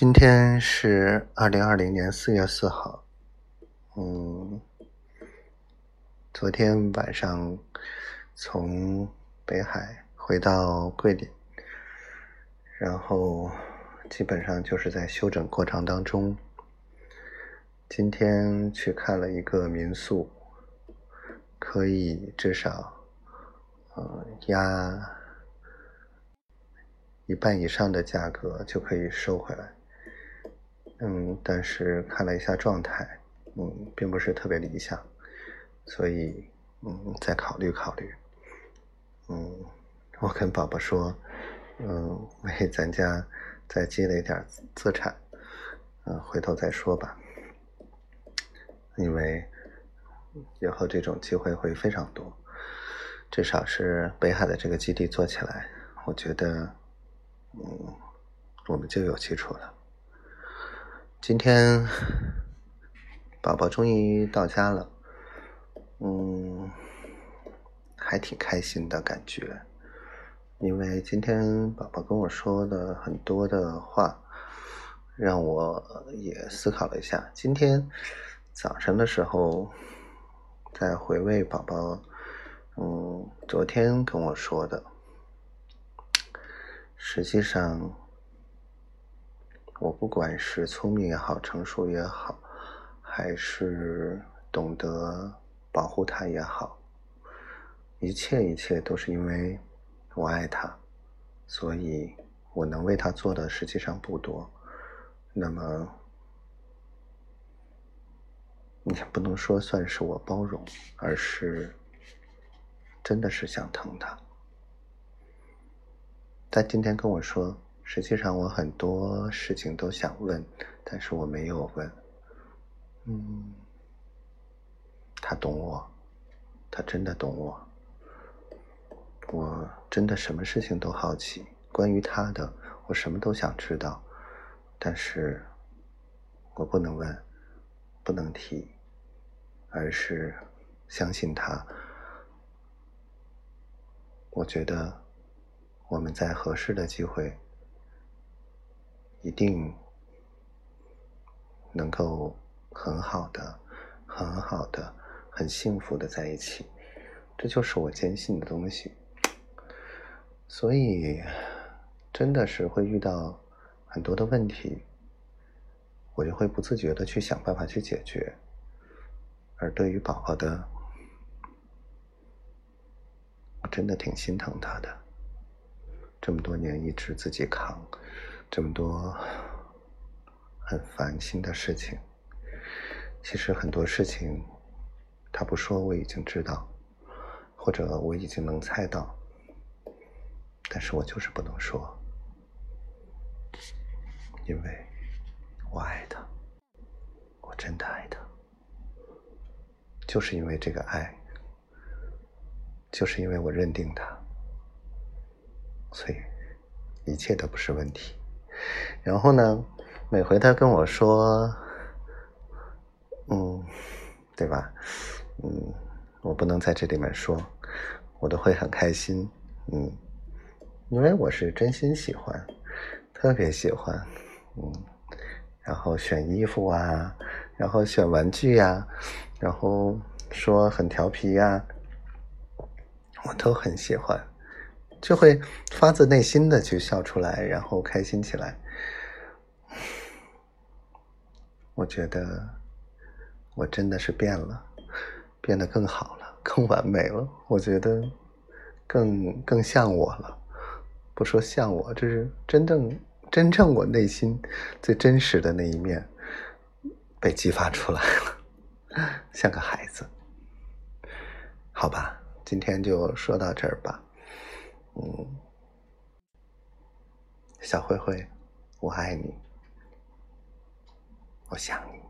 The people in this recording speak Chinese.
今天是二零二零年四月四号，嗯，昨天晚上从北海回到桂林，然后基本上就是在休整过程当中。今天去看了一个民宿，可以至少，呃，压一半以上的价格就可以收回来。嗯，但是看了一下状态，嗯，并不是特别理想，所以嗯，再考虑考虑。嗯，我跟宝宝说，嗯，为咱家再积累点资产，嗯，回头再说吧，因为以后这种机会会非常多，至少是北海的这个基地做起来，我觉得，嗯，我们就有基础了。今天宝宝终于到家了，嗯，还挺开心的感觉。因为今天宝宝跟我说的很多的话，让我也思考了一下。今天早上的时候，在回味宝宝，嗯，昨天跟我说的，实际上。我不管是聪明也好，成熟也好，还是懂得保护他也好，一切一切都是因为我爱他，所以我能为他做的实际上不多。那么，也不能说算是我包容，而是真的是想疼他。他今天跟我说。实际上，我很多事情都想问，但是我没有问。嗯，他懂我，他真的懂我。我真的什么事情都好奇，关于他的，我什么都想知道，但是我不能问，不能提，而是相信他。我觉得我们在合适的机会。一定能够很好的、很好的、很幸福的在一起，这就是我坚信的东西。所以，真的是会遇到很多的问题，我就会不自觉的去想办法去解决。而对于宝宝的，我真的挺心疼他的，这么多年一直自己扛。这么多很烦心的事情，其实很多事情他不说我已经知道，或者我已经能猜到，但是我就是不能说，因为我爱他，我真的爱他，就是因为这个爱，就是因为我认定他，所以一切都不是问题。然后呢，每回他跟我说，嗯，对吧？嗯，我不能在这里面说，我都会很开心，嗯，因为我是真心喜欢，特别喜欢，嗯，然后选衣服啊，然后选玩具呀，然后说很调皮呀，我都很喜欢。就会发自内心的去笑出来，然后开心起来。我觉得我真的是变了，变得更好了，更完美了。我觉得更更像我了。不说像我，这是真正真正我内心最真实的那一面被激发出来了，像个孩子。好吧，今天就说到这儿吧。嗯，小灰灰，我爱你，我想你。